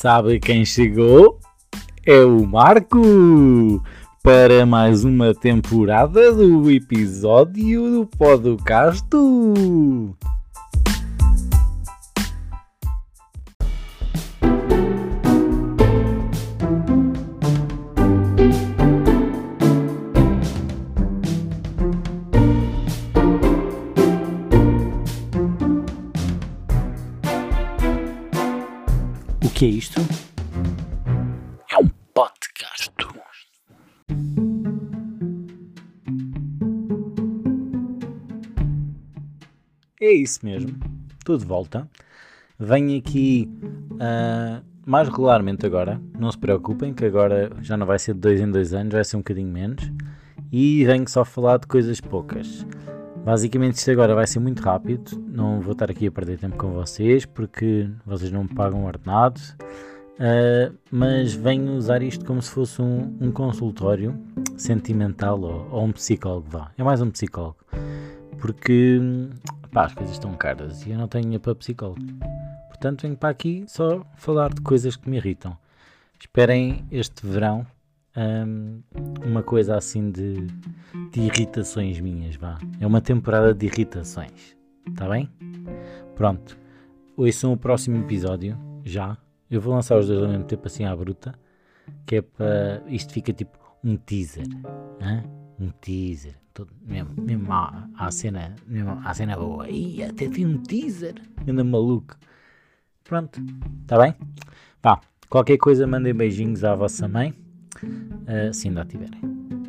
Sabe quem chegou? É o Marco! Para mais uma temporada do episódio do podcast. Que é isto? É um podcast. É isso mesmo. Estou de volta. Venho aqui ah, mais regularmente agora. Não se preocupem, que agora já não vai ser de dois em dois anos, vai ser um bocadinho menos. E venho só falar de coisas poucas. Basicamente isto agora vai ser muito rápido, não vou estar aqui a perder tempo com vocês porque vocês não me pagam ordenado, uh, mas venho usar isto como se fosse um, um consultório sentimental ou, ou, um psicólogo, vá, é mais um psicólogo, porque pá, as coisas estão caras e eu não tenho para psicólogo, portanto venho para aqui só falar de coisas que me irritam. Esperem este verão um, uma coisa assim de, de irritações minhas, vá. É uma temporada de irritações, está bem? Pronto, hoje são o próximo episódio, já. Eu vou lançar os dois ao mesmo tempo, assim à bruta, que é para. Isto fica tipo um teaser, hein? um teaser, todo, mesmo, mesmo à, à cena, mesmo à cena boa. Ih, até tem um teaser, anda maluco. Pronto, está bem? Vá, qualquer coisa mandem beijinhos à vossa mãe. Uh, se ainda a tiverem.